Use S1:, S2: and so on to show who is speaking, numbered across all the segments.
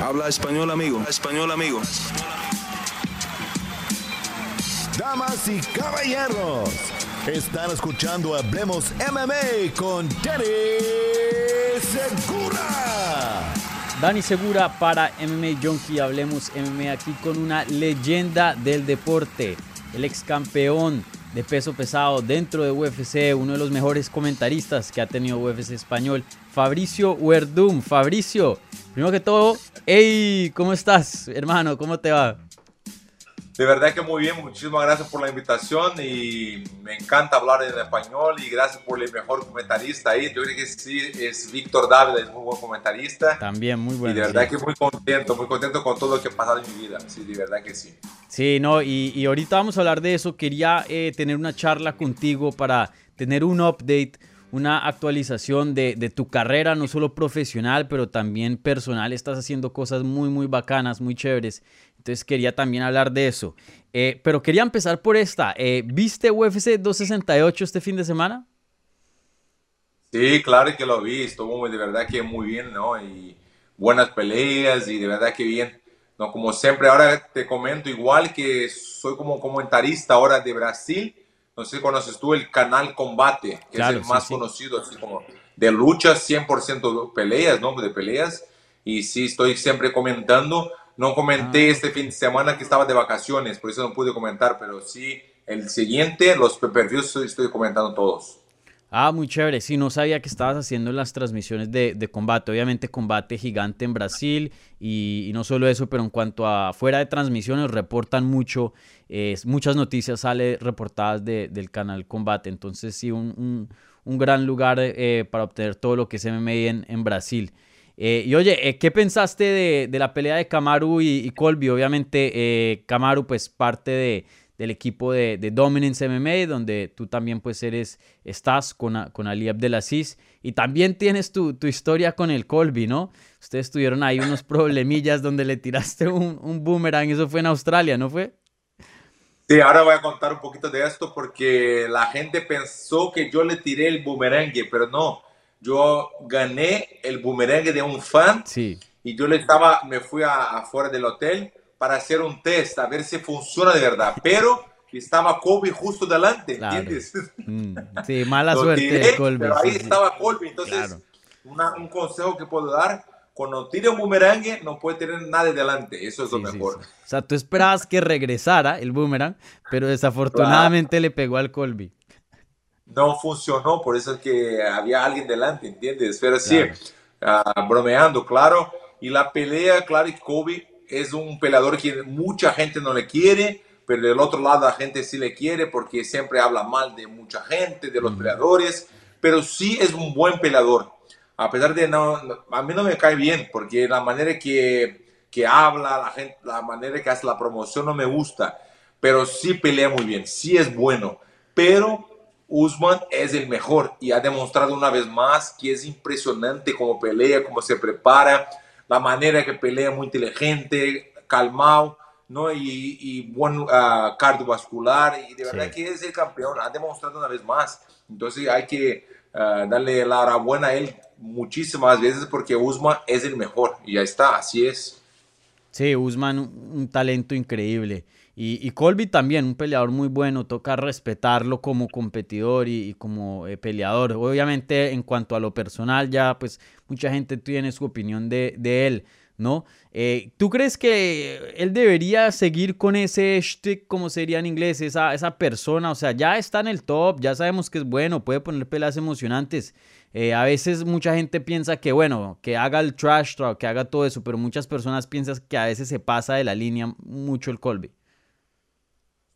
S1: Habla español, amigo. español, amigo.
S2: Damas y caballeros, están escuchando Hablemos MMA con Danny Segura.
S3: Dani Segura para MMA Junkie. Hablemos MMA aquí con una leyenda del deporte, el ex campeón de peso pesado dentro de UFC, uno de los mejores comentaristas que ha tenido UFC español, Fabricio Werdum. Fabricio, primero que todo, hey, ¿cómo estás, hermano? ¿Cómo te va?
S4: De verdad que muy bien, muchísimas gracias por la invitación y me encanta hablar en español y gracias por el mejor comentarista ahí. Yo creo que sí, es Víctor Dávila, es muy buen comentarista.
S3: También muy bueno.
S4: Y de verdad que muy contento, muy contento con todo lo que ha pasado en mi vida. Sí, de verdad que sí.
S3: Sí, no, y, y ahorita vamos a hablar de eso. Quería eh, tener una charla contigo para tener un update una actualización de, de, tu carrera, no solo profesional, pero también personal. Estás haciendo cosas muy, muy bacanas, muy chéveres. Entonces quería también hablar de eso. Eh, pero quería empezar por esta. Eh, ¿Viste UFC 268 este fin de semana?
S4: Sí, claro que lo vi. Estuvo de verdad que muy bien, ¿no? Y buenas peleas y de verdad que bien. No, como siempre, ahora te comento igual que soy como comentarista ahora de Brasil. No sé si conoces tú el canal Combate, que es el más conocido, así como de luchas, 100% de peleas, ¿no? De peleas. Y sí, estoy siempre comentando no comenté ah. este fin de semana que estaba de vacaciones, por eso no pude comentar, pero sí, el siguiente, los previews estoy comentando todos.
S3: Ah, muy chévere. Sí, no sabía que estabas haciendo las transmisiones de, de combate. Obviamente, combate gigante en Brasil. Y, no solo eso, pero en cuanto a fuera de transmisiones, reportan mucho. muchas noticias salen reportadas de, del canal Combate. Entonces, sí, un, un, gran lugar eh, para obtener todo lo que es MMA en, en Brasil. Eh, y oye, eh, ¿qué pensaste de, la pelea de Kamaru y, Colby? Obviamente, eh, Kamaru, pues parte de, del equipo de, Dominance MMA, donde tú también pues eres, estás con, con Ali Abdelaziz. Y también tienes tu, tu, historia con el Colby, ¿no? Ustedes tuvieron ahí unos problemillas donde le tiraste un, un boomerang, eso fue en Australia, ¿no fue?
S4: Sí, ahora voy a contar un poquito de esto porque la gente pensó que yo le tiré el boomerang, pero no yo gané el boomerang de un fan
S3: sí.
S4: y yo le estaba, me fui afuera del hotel para hacer un test, a ver si funciona de verdad, pero estaba Kobe justo delante, ¿entiendes?
S3: Mm, sí, mala suerte de Colby.
S4: Pero ahí estaba Kobe, entonces un consejo que puedo dar, cuando tire un boomerang no puede tener nada delante, eso es lo mejor.
S3: O sea, tú esperabas que regresara el boomerang, pero desafortunadamente le pegó al Colby
S4: no funcionó, por eso es que había alguien delante, ¿entiendes? Pero sí, ah, bromeando, claro. Y la pelea, claro que Kobe es un peleador que mucha gente no le quiere, pero del otro lado la gente sí le quiere porque siempre habla mal de mucha gente, de los peleadores, pero sí es un buen peleador. A pesar de no, a mí no me cae bien porque la manera que, que habla, la, gente, la manera que hace la promoción no me gusta, pero sí pelea muy bien, sí es bueno, pero Usman es el mejor y ha demostrado una vez más que es impresionante cómo pelea, cómo se prepara, la manera que pelea muy inteligente, calmado, ¿no? Y, y buen ah, cardiovascular y de verdad que es el campeón, ha demostrado una vez más. Entonces hay que ah, darle la enhorabuena a él muchísimas veces porque Usman es el mejor y ya está, así es.
S3: Sí, Usman, un talento increíble. Y, Colby también, un peleador muy bueno, toca respetarlo como competidor y, como eh, peleador. Obviamente en cuanto a lo personal ya pues mucha gente tiene su opinión de, él, ¿no? Eh, ¿Tú crees que él debería seguir con ese stick, como sería en inglés, esa, esa persona? O sea, ya está en el top, ya sabemos que es bueno, puede poner peleas emocionantes. Eh, a veces mucha gente piensa que, bueno, que haga el trash talk, que haga todo eso, pero muchas personas piensan que a veces se pasa de la línea mucho el Colby.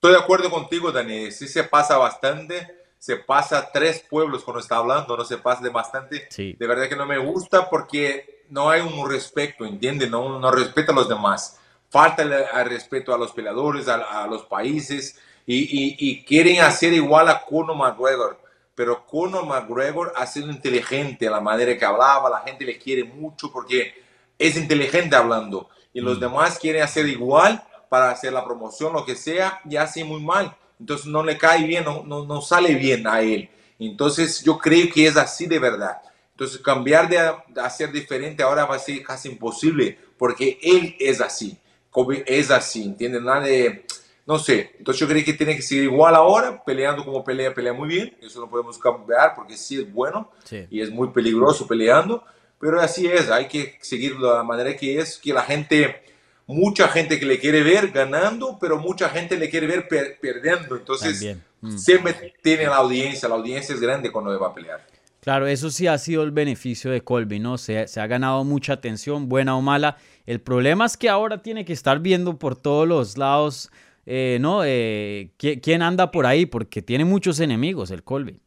S4: Estoy de acuerdo contigo, Dani. Sí se pasa bastante. Se pasa tres pueblos cuando está hablando, no se pasa de bastante. De verdad que no me gusta porque no hay un respeto, ¿entiendes? No, no respeta a los demás. Falta el, respeto a los peleadores, a, los países y, y, quieren hacer igual a Conor McGregor. Pero Conor McGregor ha sido inteligente, la manera que hablaba, la gente le quiere mucho porque es inteligente hablando. Y los mm. demás quieren hacer igual para hacer la promoción, lo que sea, y hace muy mal. Entonces no le cae bien, no, no, no sale bien a él. Entonces yo creo que es así de verdad. Entonces, cambiar de hacer diferente ahora va a ser casi imposible, porque él es así, Kobe es así, ¿entiendes? Nada de, no sé, entonces yo creo que tiene que seguir igual ahora, peleando como pelea, pelea muy bien, eso no podemos cambiar porque sí es bueno
S3: Sí.
S4: y es muy peligroso peleando, pero así es, hay que seguir de la manera que es, que la gente, mucha gente que le quiere ver ganando, pero mucha gente le quiere ver per- perdiendo, entonces.
S3: Mm.
S4: siempre tiene la audiencia, la audiencia es grande cuando va a pelear.
S3: Claro, eso sí ha sido el beneficio de Colby, ¿no? Se, se ha ganado mucha atención, buena o mala. El problema es que ahora tiene que estar viendo por todos los lados, eh, ¿no? Eh, ¿qui- ¿Quién anda por ahí? Porque tiene muchos enemigos el Colby.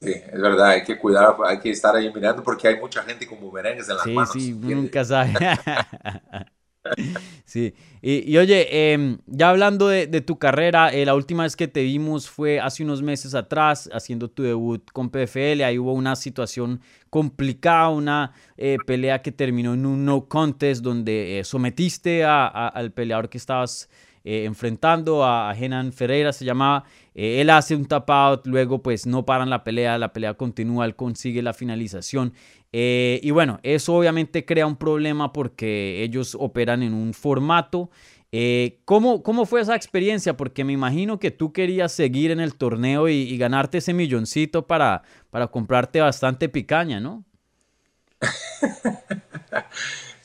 S4: Sí, es verdad, hay que cuidar, hay que estar ahí mirando porque hay mucha gente con bumerangues en las
S3: Sí,
S4: manos.
S3: sí,
S4: ¿entiendes?
S3: nunca sabe. Sí, y, y oye, em, ya hablando de, de tu carrera, eh, la última vez que te vimos fue hace unos meses atrás, haciendo tu debut con PFL. Ahí hubo una situación complicada, una eh, pelea que terminó en un no contest donde eh, sometiste a- al peleador que estabas eh, enfrentando, a, Henan Ferreira se llamaba. Eh, él hace un tap out, luego pues no paran la pelea, la pelea continúa, él consigue la finalización. Eh, y bueno, eso obviamente crea un problema porque ellos operan en un formato. ¿cómo, ¿Cómo fue esa experiencia? Porque me imagino que tú querías seguir en el torneo y, y ganarte ese milloncito para, para comprarte bastante picaña, ¿no?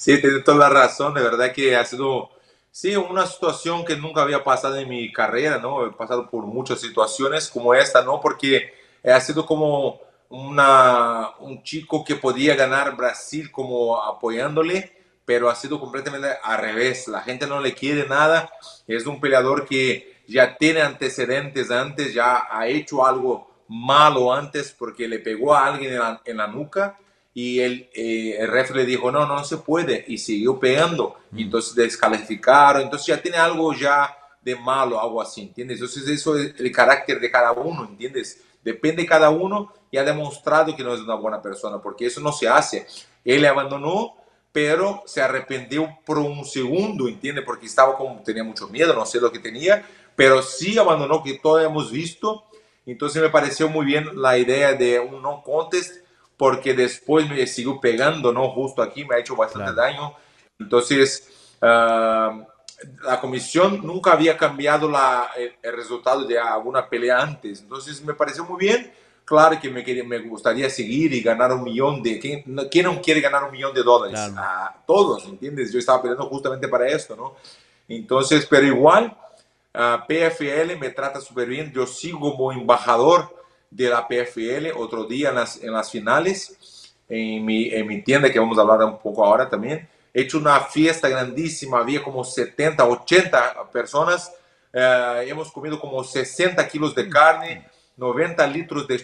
S4: Sí, tienes toda la razón, de verdad que ha sido, sí, una situación que nunca había pasado en mi carrera, ¿no? He pasado por muchas situaciones como esta, ¿no? Porque ha sido como una, un chico que podía ganar Brasil como apoyándole, pero ha sido completamente al revés. La gente no le quiere nada. Es un peleador que ya tiene antecedentes antes, ya ha hecho algo malo antes porque le pegó a alguien en la, en la nuca y el, eh, el ref le dijo, no, no, no se puede, y siguió pegando, y entonces descalificaron, entonces ya tiene algo ya de malo, algo así, ¿entiendes? Entonces eso es el carácter de cada uno, ¿entiendes? Depende de cada uno y ha demostrado que no es una buena persona, porque eso no se hace. Él abandonó, pero se arrepintió por un segundo, ¿entiendes? Porque estaba como, tenía mucho miedo, no sé lo que tenía, pero sí abandonó, que todos hemos visto, entonces me pareció muy bien la idea de un no contest, porque después me siguió pegando, ¿no? Justo aquí me ha hecho bastante
S3: Claro.
S4: daño. Entonces, ah, la comisión nunca había cambiado la, el, el resultado de alguna pelea antes. Entonces, me pareció muy bien. Claro que me, me gustaría seguir y ganar un millón de... ¿quién, quién no quiere ganar un millón de dólares?
S3: Claro.
S4: A todos, ¿entiendes? Yo estaba peleando justamente para esto, ¿no? Entonces, pero igual, ah, PFL me trata súper bien. Yo sigo como embajador de la PFL otro día en las, en las finales, en mi, en mi tienda, que vamos a hablar un poco ahora también. He hecho una fiesta grandísima, había como 70, 80 personas. Eh, hemos comido como 60 kilos de carne, 90 litros de,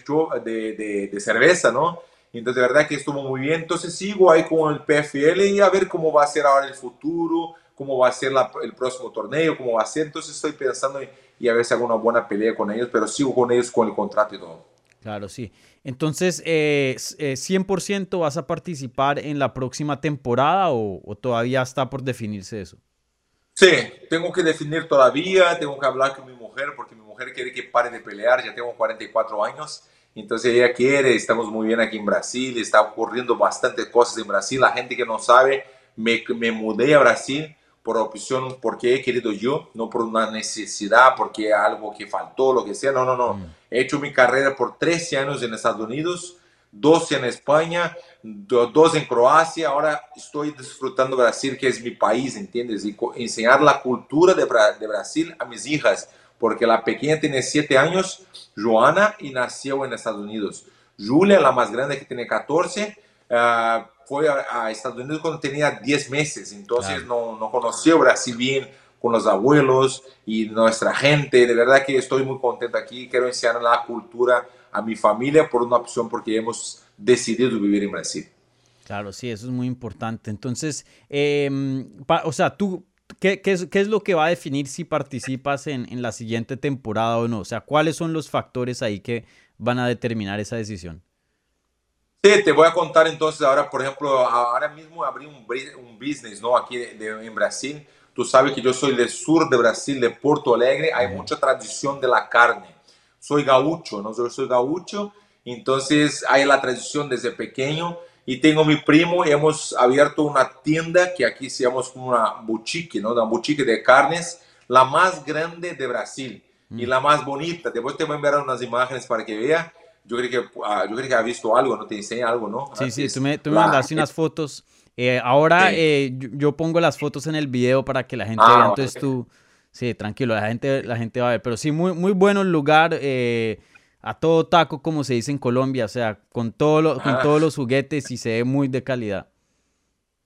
S4: de, de, de cerveza, ¿no? Entonces, de verdad que estuvo muy bien. Entonces, sigo ahí con el PFL y a ver cómo va a ser ahora el futuro, cómo va a ser la- el próximo torneo, cómo va a ser. Entonces, estoy pensando en, y a si hago una buena pelea con ellos, pero sigo con ellos con el contrato y todo.
S3: Claro, sí. Entonces, eh, eh, ¿100% vas a participar en la próxima temporada o, o todavía está por definirse eso?
S4: Sí, tengo que definir todavía, tengo que hablar con mi mujer porque mi mujer quiere que pare de pelear, ya tengo 44 años, entonces ella quiere, estamos muy bien aquí en Brasil, está ocurriendo bastantes cosas en Brasil, la gente que no sabe, me, me mudé a Brasil por opción, porque he querido yo, no por una necesidad, porque algo que faltó, lo que sea, no, no, no, he hecho mi carrera por 13 años en Estados Unidos, 12 en España, do- dos en Croacia, ahora estoy disfrutando Brasil, que es mi país, ¿entiendes? Y enseñar la cultura de, Bra- de Brasil a mis hijas, porque la pequeña tiene 7 años, Joana, y nació en Estados Unidos. Julia, la más grande que tiene 14, ah, fue a, a Estados Unidos cuando tenía 10 meses, entonces no, no conoció Brasil bien con los abuelos y nuestra gente. De verdad que estoy muy contento aquí. Quiero enseñar la cultura a mi familia por una opción porque hemos decidido vivir en Brasil.
S3: Claro, sí, eso es muy importante. Entonces, em, pa- o sea, tú, ¿qué, qué es, qué es lo que va a definir si participas en, en la siguiente temporada o no? O sea, ¿cuáles son los factores ahí que van a determinar esa decisión?
S4: Sí, te voy a contar entonces ahora, por ejemplo, ahora mismo abrí un, un business, ¿no? Aquí de- de- en Brasil. Tú sabes que yo soy del sur de Brasil, de Porto Alegre. Hay mucha tradición de la carne. Soy gaucho, ¿no? Yo soy gaucho entonces hay la tradición desde pequeño y tengo mi primo y hemos abierto una tienda que aquí se llama una boutique, ¿no? Una boutique de carnes, la más grande de Brasil y la más bonita. Después te voy a enviar unas imágenes para que vea. Yo creo que, ah, yo creo que ha visto algo, ¿no? Te enseña algo, ¿no?
S3: Sí, sí, tú me, tú me mandaste unas fotos. Eh, ahora eh, yo, pongo las fotos en el video para que la gente ah, vea. Entonces tú, sí, tranquilo, la gente, la gente va a ver. Pero sí, muy, muy bueno el lugar. Eh, a todo taco, como se dice en Colombia, o sea, con, todo con todos los juguetes y se ve muy de calidad.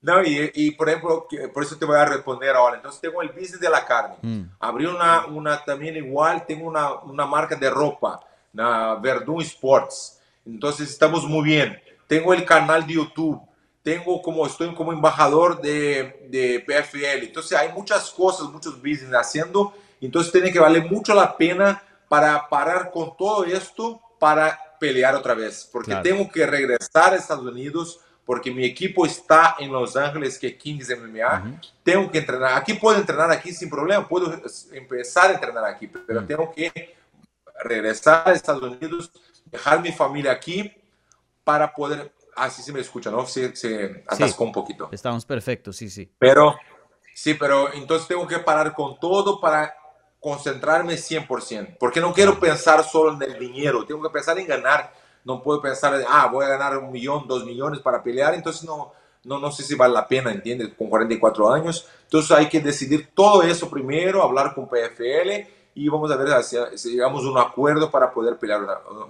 S4: No, y, y, por ejemplo, por eso te voy a responder ahora. Entonces tengo el business de la carne. Mm. Abrí una, una también igual, tengo una, una marca de ropa, la Verdun Sports. Entonces estamos muy bien. Tengo el canal de YouTube. Tengo como, estoy como embajador de, de PFL. Entonces hay muchas cosas, muchos business haciendo. Entonces tiene que valer mucho la pena para parar con todo esto para pelear otra vez, porque tengo que regresar a Estados Unidos porque mi equipo está en Los Ángeles, que Kings MMA. Tengo que entrenar. Aquí puedo entrenar aquí sin problema, puedo empezar a entrenar aquí, pero tengo que regresar a Estados Unidos, dejar mi familia aquí para poder. Así se me escucha, ¿no? Se, se atascó un poquito.
S3: Estamos perfectos, sí, sí.
S4: Pero, sí, pero entonces tengo que parar con todo para concentrarme 100%, porque no quiero pensar solo en el dinero, tengo que pensar en ganar, no puedo pensar, ah, voy a ganar un millón, dos millones para pelear, entonces no, no, no sé si vale la pena, ¿entiendes? Con 44 años, entonces hay que decidir todo eso primero, hablar con PFL y vamos a ver si, llegamos a un acuerdo para poder pelear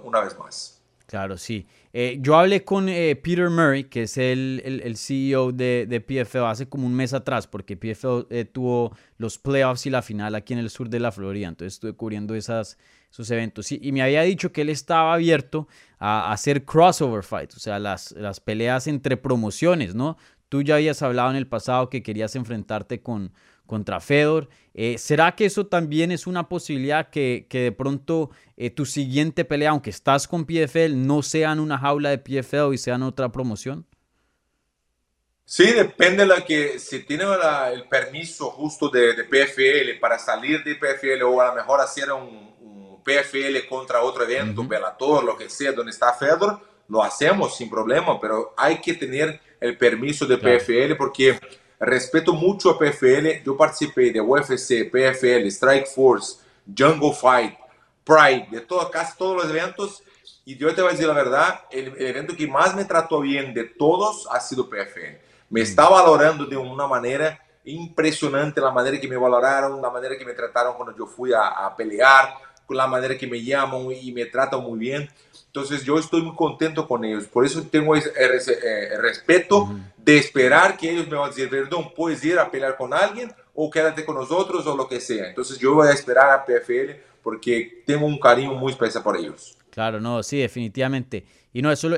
S4: una vez más.
S3: Claro, sí. Eh, yo hablé con eh, Peter Murray, que es el, el, CEO de, de, PFL, hace como un mes atrás, porque PFL eh, tuvo los playoffs y la final aquí en el sur de la Florida. Entonces estuve cubriendo esas, esos eventos. y me había dicho que él estaba abierto a, hacer crossover fights, o sea, las, las peleas entre promociones, ¿no? Tú ya habías hablado en el pasado que querías enfrentarte con, contra Fedor. Eh, ¿Será que eso también es una posibilidad que, que de pronto eh, tu siguiente pelea, aunque estás con PFL, no sea en una jaula de PFL y sea en otra promoción?
S4: Sí, depende de la que, si tiene el permiso justo de, de, PFL para salir de PFL o a lo mejor hacer un, PFL contra otro evento, uh lo que sea, donde está Fedor, lo hacemos sin problema, pero hay que tener el permiso de PFL porque respeto mucho a PFL. Yo participé de UFC, PFL, Strike Force, Jungle Fight, Pride, de todo, casi todos los eventos. Y yo te voy a decir la verdad, el, evento que más me trató bien de todos ha sido PFL. Me está valorando de una manera impresionante la manera que me valoraron, la manera que me trataron cuando yo fui a, a pelear, la manera que me llaman y me tratan muy bien. Entonces yo estoy muy contento con ellos. Por eso tengo ese, eh, respeto de esperar que ellos me van a decir, perdón, puedes ir a pelear con alguien o quédate con nosotros o lo que sea. Entonces yo voy a esperar a PFL porque tengo un cariño muy especial por ellos.
S3: Claro, no, sí, definitivamente. Y no, eso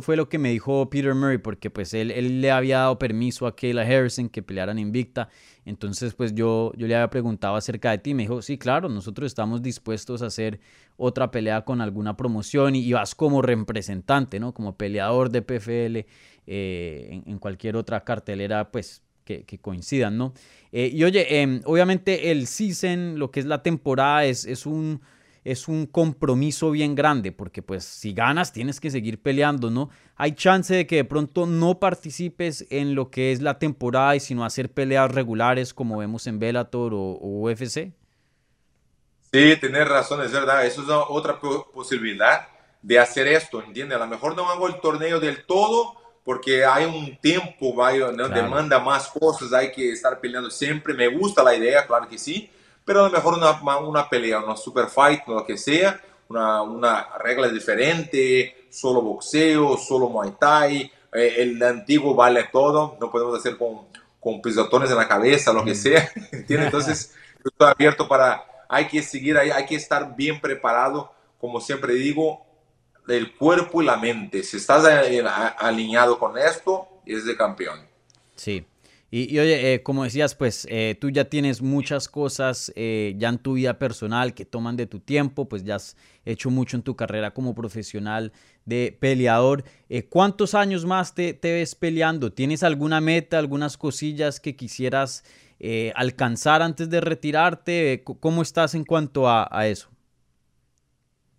S3: fue lo que me dijo Peter Murray, porque pues él, él le había dado permiso a Kayla Harrison que pelearan invicta. Entonces, pues yo, yo le había preguntado acerca de ti. Me dijo, sí, claro, nosotros estamos dispuestos a hacer otra pelea con alguna promoción y, vas como representante, ¿no? Como peleador de PFL eh, en, cualquier otra cartelera, pues que, coincidan, ¿no? Eh, y oye, em, obviamente el season, lo que es la temporada, es, es un es un compromiso bien grande, porque pues si ganas tienes que seguir peleando, ¿no? Hay chance de que de pronto no participes en lo que es la temporada y sino hacer peleas regulares como vemos en Bellator o, UFC.
S4: Sí, tienes razón, es verdad. Eso es otra posibilidad de hacer esto, ¿entiendes? A lo mejor no hago el torneo del todo porque hay un tiempo, ¿no? demanda más cosas, hay que estar peleando siempre. Me gusta la idea, claro que sí, pero a lo mejor una, una pelea, una super fight, lo que sea, una, una regla diferente, solo boxeo, solo muay thai, eh, el antiguo vale todo, no podemos hacer con, con pisotones en la cabeza, lo que mm. sea, ¿entiendes? Entonces, estoy abierto para, hay que seguir ahí, hay que estar bien preparado, como siempre digo, el cuerpo y la mente. Si estás alineado con esto, es de campeón.
S3: Sí. Y, oye, eh, como decías, pues eh, tú ya tienes muchas cosas eh, ya en tu vida personal que toman de tu tiempo, pues ya has hecho mucho en tu carrera como profesional de peleador. ¿Cuántos años más te, te, ves peleando? ¿Tienes alguna meta, algunas cosillas que quisieras alcanzar antes de retirarte? ¿Cómo estás en cuanto a, a eso?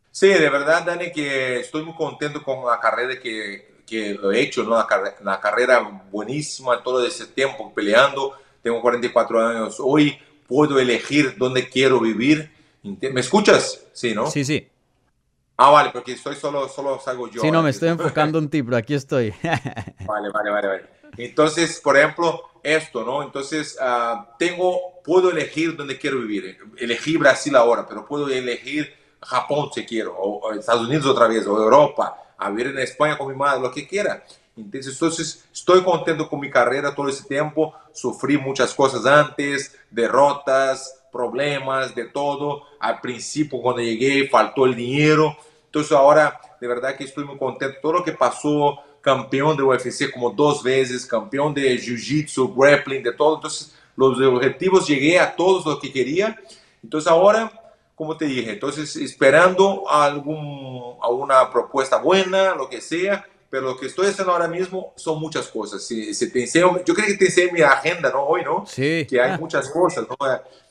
S4: Sí, de verdad, Dani, que estoy muy contento con la carrera que, que he hecho, ¿no? La, carrera, la carrera buenísima, todo ese tiempo peleando. Tengo 44 años hoy, puedo elegir dónde quiero vivir. ¿Me escuchas? Sí, ¿no?
S3: Sí, sí.
S4: Ah, vale, porque estoy solo, solo salgo yo.
S3: Sí, no, me estoy enfocando en ti, pero aquí estoy.
S4: vale, vale, vale, vale. Entonces, por ejemplo, esto, ¿no? Entonces, uh, tengo, puedo elegir dónde quiero vivir. Elegí Brasil ahora, pero puedo elegir Japón si quiero, o, Estados Unidos otra vez, o Europa, a vivir en España con mi madre, lo que quiera. Entonces, entonces, estoy contento con mi carrera todo ese tiempo. Sufrí muchas cosas antes, derrotas, problemas, de todo. Al principio, cuando llegué, faltó el dinero. Entonces, ahora, de verdad que estoy muy contento. Todo lo que pasó, campeón de UFC como dos veces, campeón de Jiu-Jitsu, grappling, de todo. Entonces, los objetivos llegué a todos lo que quería. Entonces, ahora como te dije, entonces esperando algún, alguna propuesta buena, lo que sea, pero lo que estoy haciendo ahora mismo son muchas cosas. Si, si te enseño, yo creo que te enseñé mi agenda, ¿no? Hoy, ¿no?
S3: Sí.
S4: Que hay ah. muchas cosas, ¿no?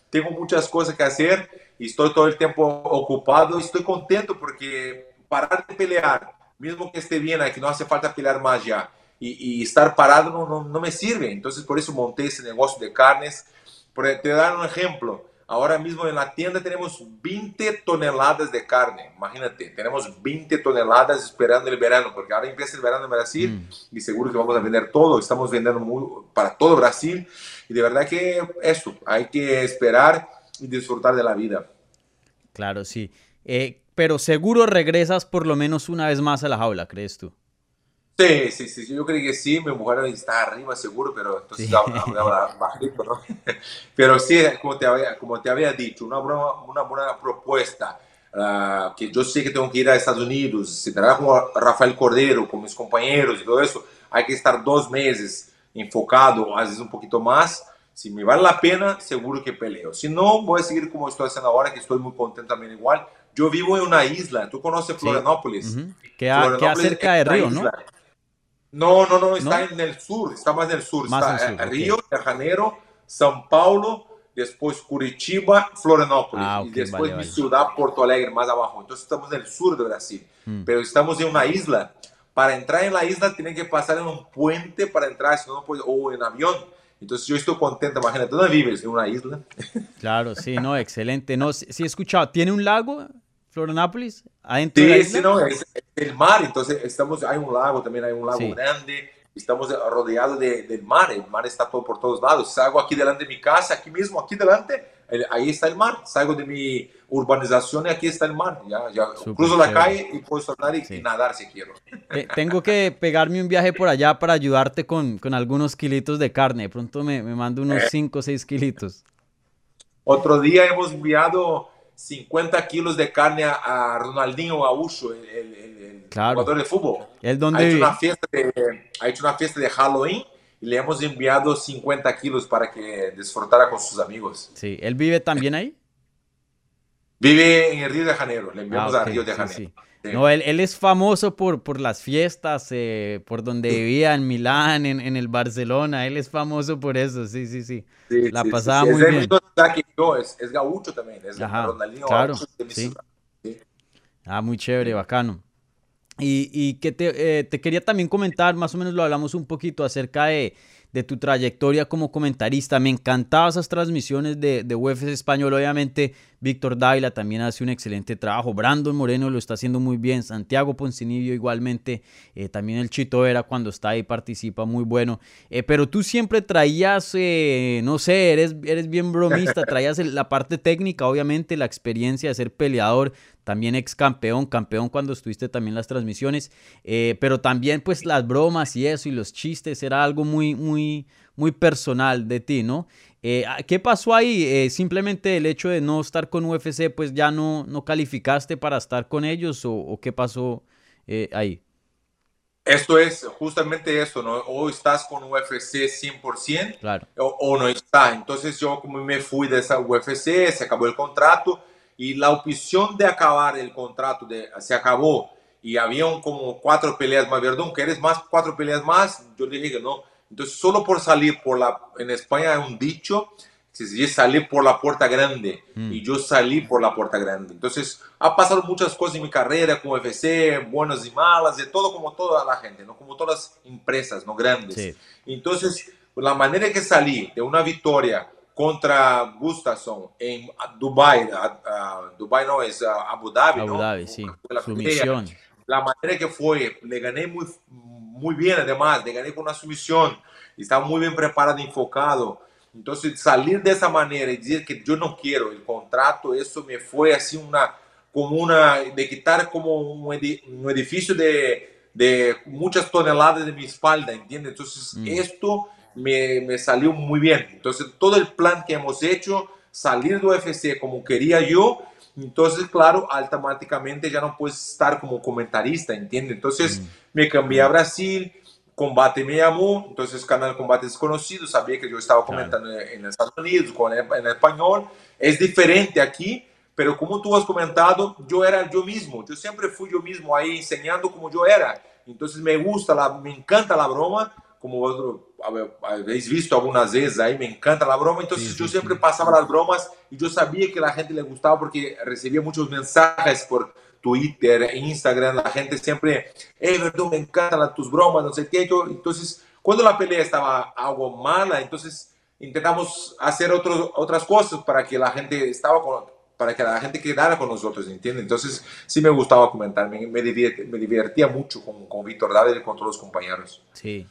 S4: Tengo muchas cosas que hacer y estoy todo el tiempo ocupado y estoy contento porque parar de pelear, mismo que esté bien, que no hace falta pelear más ya, y, y estar parado no, no, no, me sirve. Entonces por eso monté ese negocio de carnes. te dar un ejemplo Ahora mismo en la tienda tenemos 20 toneladas de carne. Imagínate, tenemos 20 toneladas esperando el verano, porque ahora empieza el verano en Brasil mm. y seguro que vamos a vender todo. Estamos vendiendo muy, para todo Brasil y de verdad que eso, hay que esperar y disfrutar de la vida.
S3: Claro, sí. Eh, pero seguro regresas por lo menos una vez más a la jaula, ¿crees tú?
S4: Sí, sí, sí, yo creo que sí, mi mujer está arriba seguro, pero entonces sí. bajito, ¿no? Pero sí, como te había, como te había dicho, una buena, una buena propuesta, uh, que yo sé que tengo que ir a Estados Unidos, si trabajo con Rafael Cordero, con mis compañeros y todo eso, hay que estar dos meses enfocado, a veces un poquito más, si me vale la pena, seguro que peleo. Si no, voy a seguir como estoy haciendo ahora, que estoy muy contento también igual. Yo vivo en una isla, ¿tú conoces Florianópolis?
S3: Sí. Uh -huh. que, Florianópolis que cerca de Río, ¿no?
S4: No, no, no, está ¿No? en el sur, está más en el sur.
S3: Más
S4: está
S3: en sur,
S4: Río okay. de Janeiro, São Paulo, después Curitiba, Florianópolis
S3: ah,
S4: okay,
S3: y
S4: después
S3: vale,
S4: mi
S3: vale.
S4: ciudad, Porto Alegre, más abajo. Entonces estamos en el sur de Brasil,
S3: mm.
S4: pero estamos en una isla. Para entrar en la isla tienen que pasar en un puente para entrar, si no, pues, o en avión. Entonces yo estoy contento, imagínate, ¿dónde vives? ¿En una isla?
S3: Claro, sí, no, excelente. No, sí, he escuchado, ¿tiene un lago? Florianópolis, adentro
S4: sí,
S3: de la isla?
S4: Sí, no, es el mar, entonces estamos, hay un lago, también hay un lago sí. grande, estamos rodeados de, del mar, el mar está todo por todos lados. Salgo aquí delante de mi casa, aquí mismo, aquí delante, el, ahí está el mar. Salgo de mi urbanización y aquí está el mar. Ya, ya cruzo la calle y puedo salir y, sí. y, nadar si quiero.
S3: Tengo que pegarme un viaje por allá para ayudarte con, con algunos kilitos de carne. De pronto me, me mando unos 5 o 6 kilitos.
S4: Otro día hemos enviado 50 kilos de carne a, a Ronaldinho Gaúcho, el, el, el
S3: claro.
S4: jugador de fútbol.
S3: ¿El dónde
S4: ha, hecho una fiesta de, ha hecho una fiesta de Halloween y le hemos enviado 50 kilos para que disfrutara con sus amigos.
S3: Sí, ¿él vive también ahí?
S4: Vive en el Río de Janeiro, le enviamos
S3: ah, okay.
S4: a Río de Janeiro.
S3: Sí. Sí. No, él, él, es famoso por, por las fiestas, eh, por donde vivía en Milán, en, en, el Barcelona. Él es famoso por eso, sí, sí, sí.
S4: sí
S3: la
S4: sí,
S3: pasaba muy
S4: es
S3: bien.
S4: Que yo, es, es gaucho también, es
S3: Ajá,
S4: Ronaldinho
S3: claro,
S4: de.
S3: Ah, muy chévere, bacano. Y, y que te, eh, te, quería también comentar, más o menos lo hablamos un poquito acerca de, de tu trayectoria como comentarista. Me encantaban esas transmisiones de, de UFC español. Obviamente, Víctor Dávila también hace un excelente trabajo. Brandon Moreno lo está haciendo muy bien. Santiago Poncinibio igualmente. Eh, también el Chito Vera cuando está ahí participa muy bueno. Eh, pero tú siempre traías, eh, no sé, eres, eres bien bromista. Traías la parte técnica, obviamente, la experiencia de ser peleador. También ex campeón, campeón cuando estuviste también las transmisiones. Eh, pero también pues las bromas y eso y los chistes era algo muy, muy, muy personal de ti, ¿no? Eh, ¿Qué pasó ahí? Eh, simplemente el hecho de no estar con UFC, pues ya no, no calificaste para estar con ellos o, o qué pasó eh, ahí?
S4: Esto es justamente eso, ¿no? O estás con UFC 100%
S3: claro.
S4: o, o, no está. Entonces yo como me fui de esa UFC, se acabó el contrato y la opción de acabar el contrato de, se acabó y había como cuatro peleas más, perdón, ¿quieres más cuatro peleas más? Yo dije que no. Entonces, solo por salir por la, en España hay un dicho se salir por la puerta grande
S3: Mm.
S4: y yo salí por la puerta grande. Entonces, ha pasado muchas cosas en mi carrera como UFC, buenas y malas, de todo como toda la gente, ¿no? Como todas las empresas, ¿no? Grandes.
S3: Sí.
S4: Entonces, la manera que salí de una victoria contra Gustafsson en Dubai, a- a- Dubai no es a Abu Dhabi,
S3: Abu
S4: ¿no?
S3: Dhabi, sí.
S4: La la manera que fue, le gané muy, muy bien además, le gané con una sumisión, estaba muy bien preparado, enfocado. Entonces salir de esa manera y decir que yo no quiero el contrato, eso me fue así una, como una, de quitar como un, edi- un edificio de, de muchas toneladas de mi espalda, ¿entiendes? Entonces
S3: Mm.
S4: esto me, me salió muy bien. Entonces todo el plan que hemos hecho, salir do UFC como quería yo, entonces, claro, automáticamente ya no puedes estar como comentarista, ¿entiendes? Entonces, me cambié a Brasil, Combate me llamó, entonces Canal Combate Desconocido, sabía que yo estaba comentando en Estados Unidos, con, en español, es diferente aquí, pero como tú has comentado, yo era yo mismo, yo siempre fui yo mismo ahí enseñando como yo era, entonces me gusta, la, me encanta la broma, como vosotros habéis visto algunas veces ahí, me encanta la broma, entonces
S3: Sí,
S4: yo
S3: sí,
S4: siempre
S3: sí.
S4: pasaba las bromas y yo sabía que la gente le gustaba porque recibía muchos mensajes por Twitter, Instagram, la gente siempre, hey, Verdun, me encantan las- tus bromas, no sé qué. Yo, entonces, cuando la pelea estaba algo mala, entonces intentamos hacer otros, otras cosas para que la gente estaba con, para que la gente quedara con nosotros, ¿entiendes? Entonces, sí me gustaba comentar, me, me, divierte- me divertía mucho con, con Víctor Dávila y con todos los compañeros.
S3: Sí.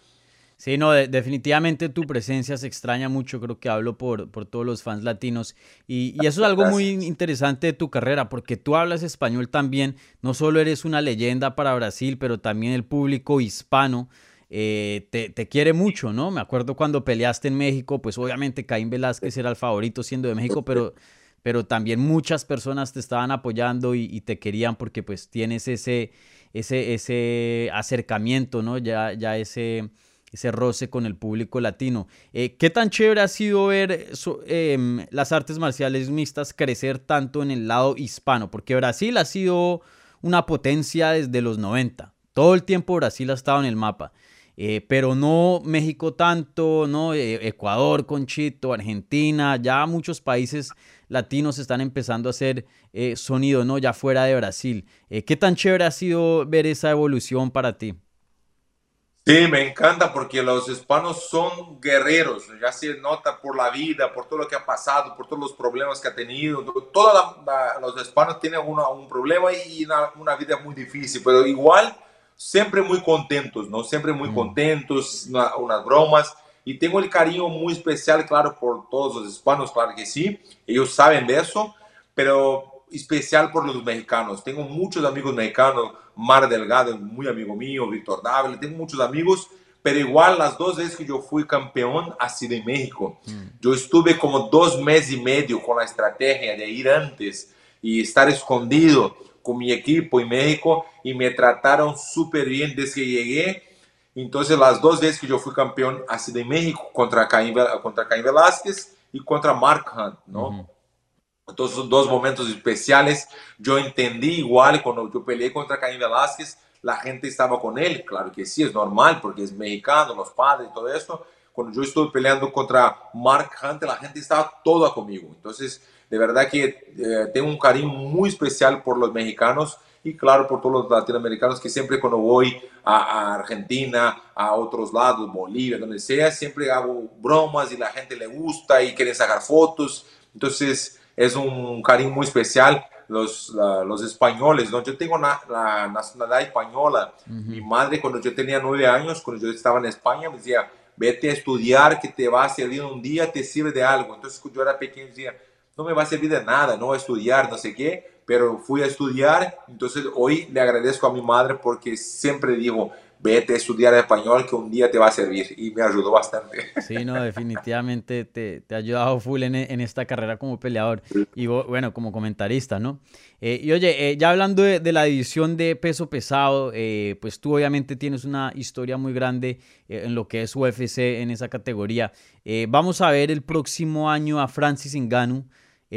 S3: Sí, no, de- definitivamente tu presencia se extraña mucho, creo que hablo por, por todos los fans latinos. Y, y eso es algo muy interesante de tu carrera, porque tú hablas español también, no solo eres una leyenda para Brasil, pero también el público hispano eh, te, te quiere mucho, ¿no? Me acuerdo cuando peleaste en México, pues obviamente Caín Velázquez era el favorito siendo de México, pero, pero también muchas personas te estaban apoyando y, y te querían porque pues tienes ese, ese, ese acercamiento, ¿no? Ya, ya ese ese roce con el público latino. Eh, ¿Qué tan chévere ha sido ver so- em, las artes marciales mixtas crecer tanto en el lado hispano? Porque Brasil ha sido una potencia desde los 90. Todo el tiempo Brasil ha estado en el mapa. Eh, pero no México tanto, no Eh, Ecuador con Chito, Argentina, ya muchos países latinos están empezando a hacer eh, sonido, ¿no? Ya fuera de Brasil. Eh, ¿Qué tan chévere ha sido ver esa evolución para ti?
S4: Sí, me encanta porque los hispanos son guerreros, ya se nota por la vida, por todo lo que ha pasado, por todos los problemas que ha tenido. Todos los hispanos tienen una, un problema y una, una, vida muy difícil, pero igual siempre muy contentos, ¿no? Siempre muy
S3: Mm.
S4: contentos, una, unas bromas. Y tengo el cariño muy especial, claro, por todos los hispanos, claro que sí, ellos saben de eso, pero especial por los mexicanos. Tengo muchos amigos mexicanos, Mar Delgado, muy amigo mío, Víctor Dávila, tengo muchos amigos, pero igual las dos veces que yo fui campeón ha sido en México. Yo estuve como dos meses y medio con la estrategia de ir antes y estar escondido con mi equipo en México y me trataron súper bien desde que llegué. Entonces las dos veces que yo fui campeón ha sido en México contra Caín, contra Caín Velázquez y contra Mark Hunt, ¿no? Entonces, son dos momentos especiales. Yo entendí igual cuando yo peleé contra Caín Velázquez, la gente estaba con él. Claro que sí, es normal porque es mexicano, los padres y todo esto. Cuando yo estuve peleando contra Mark Hunt, la gente estaba toda conmigo. Entonces, de verdad que eh, tengo un cariño muy especial por los mexicanos y claro por todos los latinoamericanos que siempre cuando voy a, a Argentina, a otros lados, Bolivia, donde sea, siempre hago bromas y la gente le gusta y quieren sacar fotos. Entonces, es un cariño muy especial. Los, la, los españoles, ¿no? Yo tengo na, la nacionalidad española. Uh -huh. Mi madre, cuando yo tenía nueve años, cuando yo estaba en España, me decía, vete a estudiar, que te va a servir un día, te sirve de algo. Entonces, cuando yo era pequeño, decía, no me va a servir de nada, no voy a estudiar, no sé qué, pero fui a estudiar. Entonces, hoy le agradezco a mi madre porque siempre digo, vete a estudiar español que un día te va a servir y me ayudó bastante.
S3: Sí, no, definitivamente te, te ha ayudado full en, en, esta carrera como peleador y bueno, como comentarista, ¿no? Eh, y oye, eh, ya hablando de, de, la división de peso pesado, eh, pues tú obviamente tienes una historia muy grande eh, en lo que es UFC en esa categoría. Eh, vamos a ver el próximo año a Francis Ngannou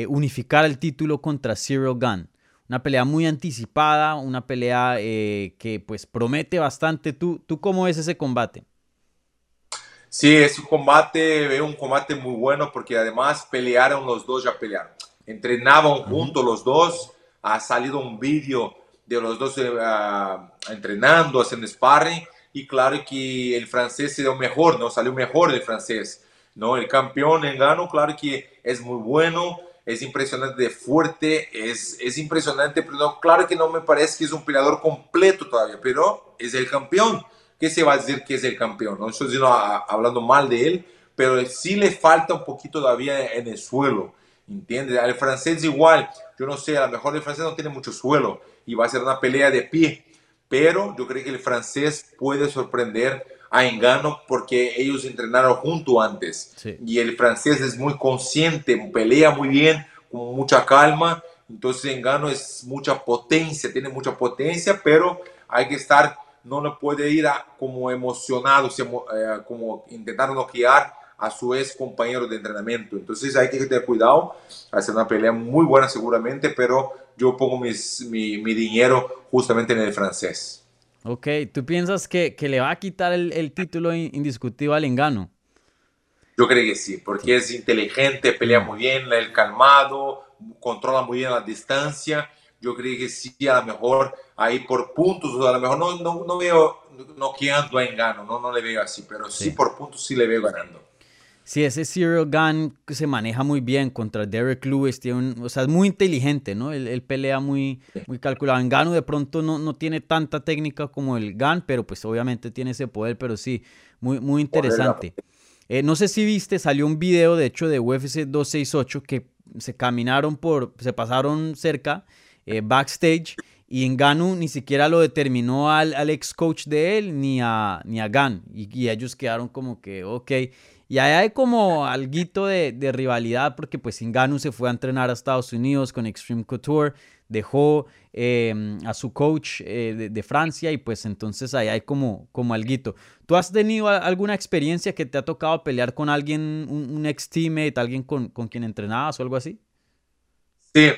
S3: unificar el título contra Cyril Gunn. Una pelea muy anticipada, una pelea eh, que pues promete bastante. ¿Tú, ¿Tú cómo ves ese combate?
S4: Sí, es un combate, es un combate muy bueno porque además pelearon los dos, ya pelearon. Entrenaban juntos los dos, ha salido un vídeo de los dos ah, entrenando, haciendo sparring y claro que el francés se dio mejor, ¿no? Salió mejor el francés, ¿no? El campeón en gano, claro que es muy bueno, es impresionante fuerte, es, es impresionante, pero claro que no me parece que es un peleador completo todavía, pero es el campeón. ¿Qué se va a decir que es el campeón? No estoy diciendo, ah, hablando mal de él, pero sí le falta un poquito todavía en el suelo, ¿entiendes? Al francés igual, yo no sé, a lo mejor el francés no tiene mucho suelo y va a ser una pelea de pie, pero yo creo que el francés puede sorprender a Engano porque ellos entrenaron junto antes y el francés es muy consciente, pelea muy bien, con mucha calma, entonces Engano es mucha potencia, tiene mucha potencia, pero hay que estar, no le puede ir a, como emocionado, eh, como intentar noquear a su ex compañero de entrenamiento. Entonces hay que tener cuidado, hacer una pelea muy buena seguramente, pero yo pongo mis, mi, mi, dinero justamente en el francés.
S3: Ok, ¿tú piensas que, que le va a quitar el, el, título indiscutible al engano?
S4: Yo creo que sí, porque es inteligente, pelea muy bien, el calmado, controla muy bien la distancia. Yo creo que sí, a lo mejor ahí por puntos, a lo mejor no, no, no veo noqueando a Engano, no, no le veo así, pero sí. sí por puntos sí le veo ganando.
S3: Sí, ese Cyril Gunn se maneja muy bien contra Derek Lewis, tiene un, o sea, es muy inteligente, ¿no? Él, pelea muy, muy calculado. En Gano de pronto no, no tiene tanta técnica como el Gunn, pero pues obviamente tiene ese poder, pero sí, muy, muy interesante. Eh, no sé si viste, salió un video, de hecho, de UFC 268 que se caminaron por, se pasaron cerca, eh, backstage, y en Ganu ni siquiera lo determinó al, al ex coach de él ni a, ni a Gan. Y, y ellos quedaron como que, ok. Y ahí hay como algo de, de, rivalidad porque pues Ngannou se fue a entrenar a Estados Unidos con Extreme Couture, dejó em, a su coach eh, de, Francia y pues entonces ahí hay como, como algo. ¿Tú has tenido alguna experiencia que te ha tocado pelear con alguien, un, ex teammate, alguien con, con, quien entrenabas o algo así?
S4: Sí,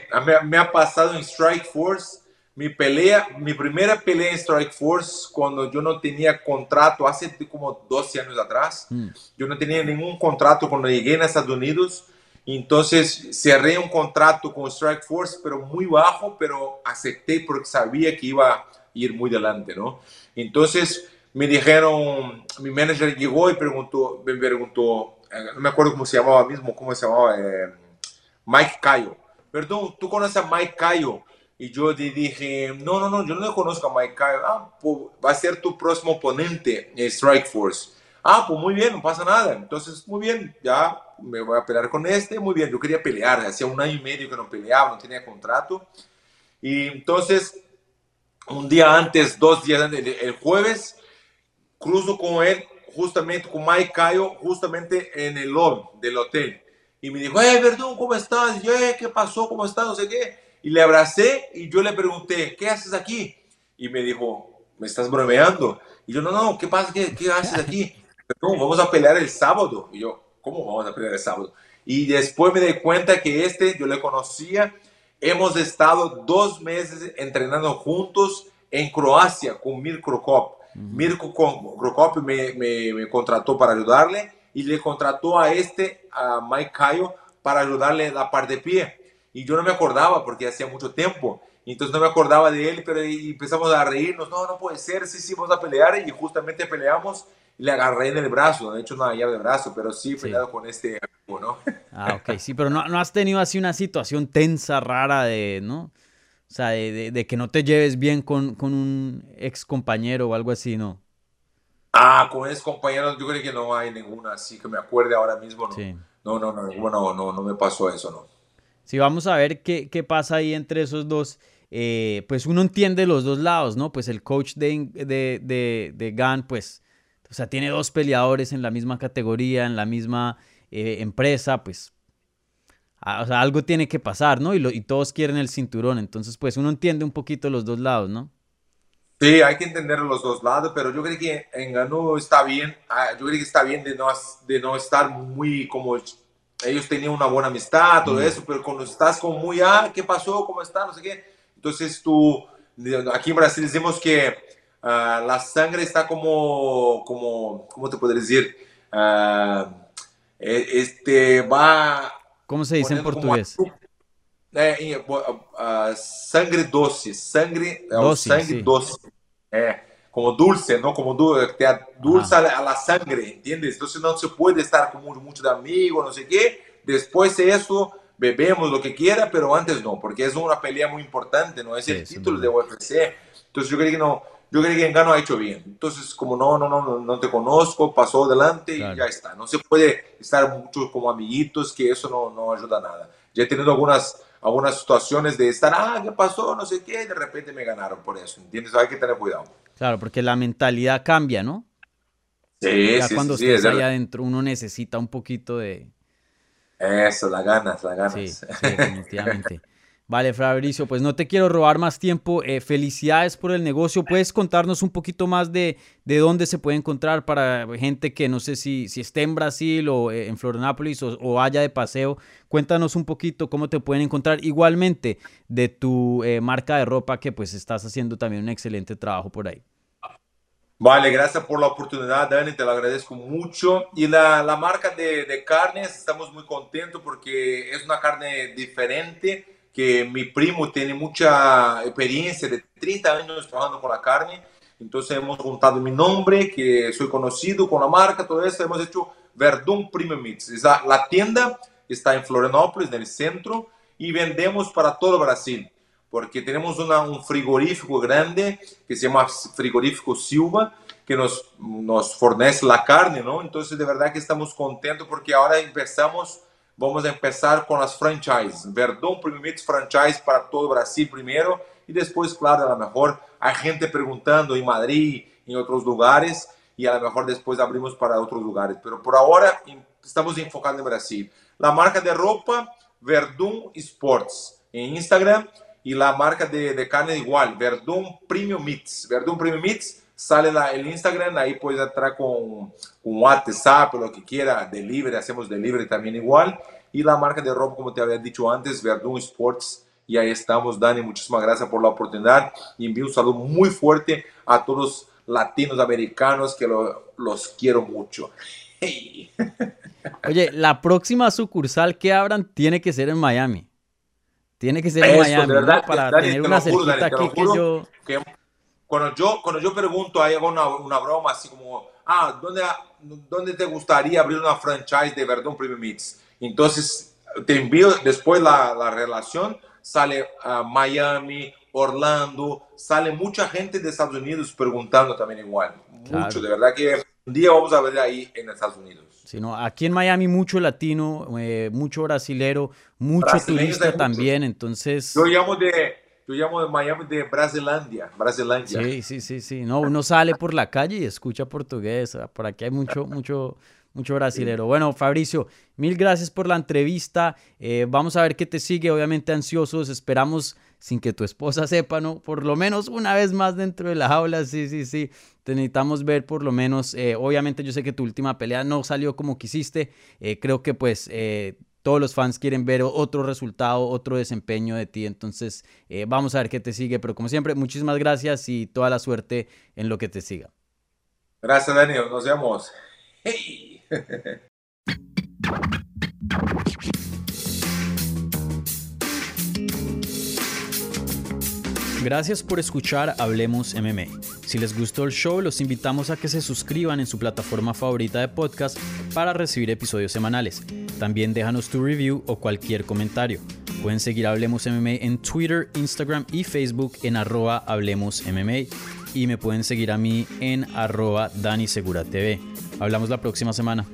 S4: me ha pasado en Strike Force mi pelea, mi primera pelea en Strike Force, cuando yo no tenía contrato, hace como 12 años atrás, mm. yo no tenía ningún contrato cuando llegué a Estados Unidos, entonces cerré un contrato con Strike Force, pero muy bajo, pero acepté porque sabía que iba a ir muy adelante, ¿no? Entonces me dijeron, mi manager llegó y preguntó, me preguntó, eh, no me acuerdo cómo se llamaba mismo, cómo se llamaba, eh, Mike Cayo. Perdón, ¿tú conoces a Mike Cayo? Y yo le dije, no, no, no, yo no conozco a Mike Kyle. Ah, pues va a ser tu próximo oponente en Strike Force. Ah, pues muy bien, no pasa nada. Entonces, muy bien, ya me voy a pelear con este. Muy bien, yo quería pelear. Hacía un año y medio que no peleaba, no tenía contrato. Y entonces, un día antes, dos días antes, el jueves, cruzo con él, justamente con Mike Kyle, justamente en el lobby del hotel. Y me dijo, eh, Verdún, ¿cómo estás? Y yo, eh, ¿qué pasó? ¿Cómo estás? No sé qué y le abracé y yo le pregunté, ¿qué haces aquí? Y me dijo, ¿me estás bromeando? Y yo, no, no, ¿qué pasa? ¿Qué, qué haces aquí? No, vamos a pelear el sábado. Y yo, ¿cómo vamos a pelear el sábado? Y después me di cuenta que este, yo le conocía, hemos estado dos meses entrenando juntos en Croacia con Mirko Krokop. Mirko Krokop me, me, me, contrató para ayudarle y le contrató a este, a Mike Cayo, para ayudarle en la parte de pie y yo no me acordaba porque hacía mucho tiempo. Entonces no me acordaba de él, pero empezamos a reírnos. No, no puede ser, sí, sí, vamos a pelear. Y justamente peleamos y le agarré en el brazo. De hecho, no llave de brazo, pero sí peleado con este amigo, ¿no?
S3: Ah, ok, sí, pero no, no, has tenido así una situación tensa, rara de, ¿no? O sea, de, de, que no te lleves bien con, con, un ex compañero o algo así, ¿no?
S4: Ah, con ex compañeros yo creo que no hay ninguna así que me acuerde ahora mismo, ¿no? Sí. No, no, no, no, no, no me pasó eso, ¿no?
S3: Si vamos a ver qué, qué pasa ahí entre esos dos, eh, pues uno entiende los dos lados, ¿no? Pues el coach de, de, de, de Gunn, pues, o sea, tiene dos peleadores en la misma categoría, en la misma eh, empresa, pues, o sea, algo tiene que pasar, ¿no? Y, lo, y todos quieren el cinturón, entonces, pues uno entiende un poquito los dos lados, ¿no?
S4: Sí, hay que entender los dos lados, pero yo creo que en Gano está bien, ah, yo creo que está bien de no, de no estar muy como ellos tenían una buena amistad, todo eso, pero cuando estás como muy, ah, ¿qué pasó? ¿Cómo está? No sé qué. Entonces tú, aquí en Brasil decimos que uh, la sangre está como, como, ¿cómo te puedo decir? eh, este, va...
S3: ¿Cómo se dice en
S4: como
S3: portugués?
S4: bo- ah, sangre doce, sangre,
S3: Doce,
S4: sangue
S3: sim.
S4: doce. É, como dulce, não como dulce, te a dulce a la, sangre, ¿entiendes? Entonces no se puede estar con mucho, mucho de amigos, no sé qué. Después de eso, bebemos lo que quiera, pero antes no, porque es una pelea muy importante, no es
S3: Sí,
S4: el título de UFC. Entonces yo creo que no, yo creo que Engano ha hecho bien. Entonces, como no, no, no, no, no te conozco, pasó adelante
S3: Claro.
S4: y ya está. No se puede estar mucho como amiguitos, que eso no, no ayuda a nada. Ya he tenido algunas, algunas situaciones de estar, ah, ¿qué pasó? No sé qué, y de repente me ganaron por eso, ¿entiendes? Hay que tener cuidado.
S3: Claro, porque la mentalidad cambia, ¿no?
S4: Sí,
S3: Ya
S4: sí,
S3: cuando
S4: sí, sí,
S3: estés
S4: es
S3: ahí adentro, uno necesita un poquito de...
S4: Eso, la ganas, la ganas.
S3: Sí, sí, definitivamente. Vale, Fabricio, pues no te quiero robar más tiempo. Eh, felicidades por el negocio. ¿Puedes contarnos un poquito más de, de dónde se puede encontrar para gente que no sé si, si esté en Brasil o eh, en Florianópolis o, o vaya de paseo? Cuéntanos un poquito cómo te pueden encontrar. Igualmente de tu eh, marca de ropa que pues estás haciendo también un excelente trabajo por ahí.
S4: Vale, gracias por la oportunidad, Dani, te lo agradezco mucho. Y la, la marca de, de carnes, estamos muy contentos porque es una carne diferente, que mi primo tiene mucha experiencia de 30 años trabajando con la carne. Entonces hemos juntado mi nombre, que soy conocido con la marca, todo eso. Hemos hecho Verdun Premium. Es la, la tienda está en Florianópolis, en el centro, y vendemos para todo Brasil porque tenemos una- un frigorífico grande que se llama Frigorífico Silva, que nos, nos fornece la carne, ¿no? Entonces, de verdad que estamos contentos porque ahora empezamos, vamos a empezar con las franchises. Verdun Premium Meats Franchise para todo Brasil primero y después, claro, a lo mejor hay gente preguntando en Madrid, en otros lugares, y a lo mejor después abrimos para otros lugares. Pero por ahora estamos enfocados en Brasil. La marca de ropa, Verdun Sports, en Instagram, y la marca de, de carne igual, Verdun Premium Meats. Verdun Premium Meats, sale la, el Instagram, ahí puedes entrar con, con WhatsApp, lo que quiera, delivery, hacemos delivery también igual. Y la marca de ropa, como te había dicho antes, Verdun Sports. Y ahí estamos, Dani, muchísimas gracias por la oportunidad. Y envío un saludo muy fuerte a todos latinos americanos que lo- los quiero mucho. Hey.
S3: Oye, la próxima sucursal que abran tiene que ser en Miami. Tiene que ser en Miami,
S4: de
S3: ¿no?
S4: verdad,
S3: Para
S4: Dani,
S3: tener
S4: te
S3: una
S4: juro,
S3: cerquita
S4: Dani,
S3: aquí que yo...
S4: que cuando yo, cuando yo pregunto, ahí hago una, una broma así como, ah, ¿dónde, ¿dónde te gustaría abrir una franchise de Verdun Premium Meats? Entonces, te envío después la, la relación, sale a Miami, Orlando, sale mucha gente de Estados Unidos preguntando también igual.
S3: Claro.
S4: Mucho, de verdad que un día vamos a ver ahí en Estados Unidos.
S3: Sino aquí en Miami mucho latino, eh, mucho brasilero, mucho turista también, entonces...
S4: Yo llamo de, yo llamo de Miami de Brasilandia, Brasilandia.
S3: Sí, sí, sí, sí. No, uno sale por la calle y escucha portugués. Por aquí hay mucho, mucho, mucho brasilero. Bueno, Fabricio, mil gracias por la entrevista. Eh, vamos a ver qué te sigue. Obviamente ansiosos. Esperamos sin que tu esposa sepa, ¿no? Por lo menos una vez más dentro de la jaula. Sí, sí, sí. Te necesitamos ver por lo menos. eh, obviamente yo sé que tu última pelea no salió como quisiste. Eh, creo que pues... todos los fans quieren ver otro resultado, otro desempeño de ti. Entonces, eh, vamos a ver qué te sigue. Pero como siempre, muchísimas gracias y toda la suerte en lo que te siga.
S4: Gracias, Daniel. Nos vemos. Hey.
S3: Gracias por escuchar Hablemos MMA. Si les gustó el show, los invitamos a que se suscriban en su plataforma favorita de podcast para recibir episodios semanales. También déjanos tu review o cualquier comentario. Pueden seguir Hablemos MMA en Twitter, Instagram y Facebook en arroba Hablemos MMA. Y me pueden seguir a mí en arroba Dani Segura TV. Hablamos la próxima semana.